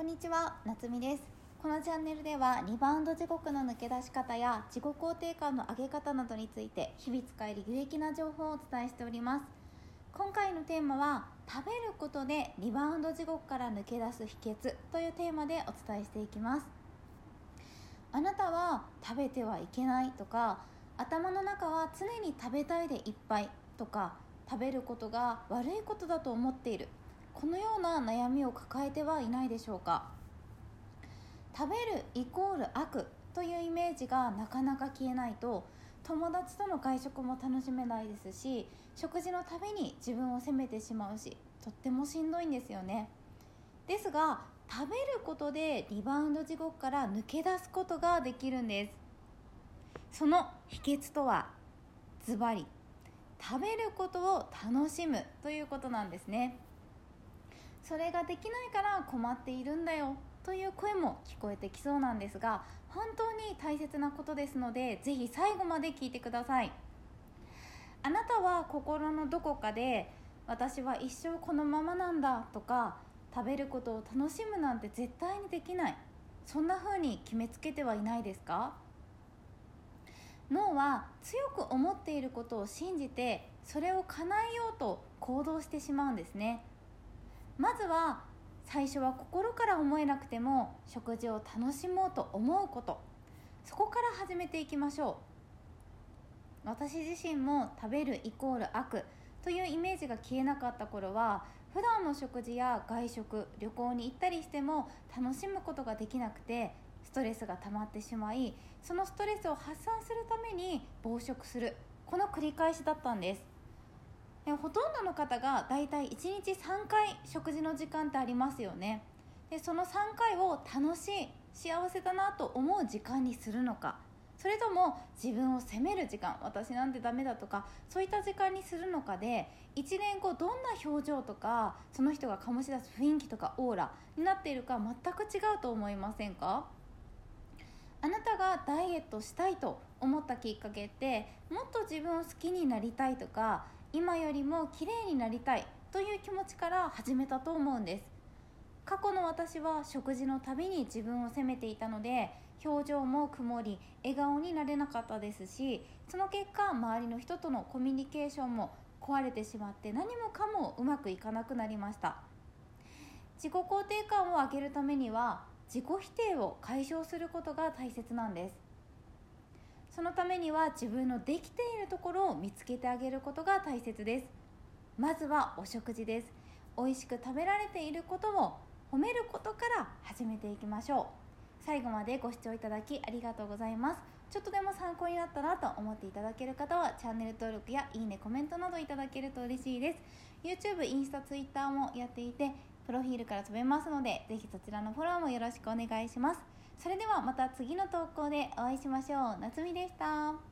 こんにちは、なつみです。このチャンネルではリバウンド地獄の抜け出し方や自己肯定感の上げ方などについて日々使える有益な情報をお伝えしております。今回のテーマは食べることでリバウンド地獄から抜け出す秘訣というテーマでお伝えしていきます。あなたは食べてはいけないとか頭の中は常に食べたいでいっぱいとか食べることが悪いことだと思っている。このような悩みを抱えてはいないでしょうか。食べるイコール悪というイメージがなかなか消えないと友達との外食も楽しめないですし食事のたびに自分を責めてしまうしとってもしんどいんですよね。ですが食べることでリバウンド地獄から抜け出すことができるんです。その秘訣とはズバリ食べることを楽しむということなんですね。それができないから困っているんだよという声も聞こえてきそうなんですが本当に大切なことですのでぜひ最後まで聞いてください。あなたは心のどこかで私は一生このままなんだとか食べることを楽しむなんて絶対にできないそんな風に決めつけてはいないですか？脳は強く思っていることを信じてそれを叶えようと行動してしまうんですね。まずは最初は心から思えなくても食事を楽しもうと思うこと。そこから始めていきましょう。私自身も食べるイコール悪というイメージが消えなかった頃は普段の食事や外食旅行に行ったりしても楽しむことができなくてストレスが溜まってしまいそのストレスを発散するために暴食する。この繰り返しだったんです。ほとんどの方がだいたい1日3回食事の時間ってありますよね。でその3回を楽しい幸せだなと思う時間にするのか。それとも自分を責める時間私なんてダメだとかそういった時間にするのかで1年後どんな表情とかその人が醸し出す雰囲気とかオーラになっているか全く違うと思いませんか？あなたがダイエットしたいと思ったきっかけってもっと自分を好きになりたいとか今よりも綺麗になりたいという気持ちから始めたと思うんです。過去の私は食事のたびに自分を責めていたので表情も曇り笑顔になれなかったですしその結果周りの人とのコミュニケーションも壊れてしまって何もかもうまくいかなくなりました。自己肯定感を上げるためには自己否定を解消することが大切なんです。そのためには自分のできているところを見つけてあげることが大切です。まずはお食事です。美味しく食べられていることを褒めることから始めていきましょう。最後までご視聴いただきありがとうございます。ちょっとでも参考になったなと思っていただける方はチャンネル登録やいいねコメントなどいただけると嬉しいです。YouTube、インスタ、Twitter もやっていてプロフィールから飛べますのでぜひそちらのフォローもよろしくお願いします。それではまた次の投稿でお会いしましょう。夏美でした。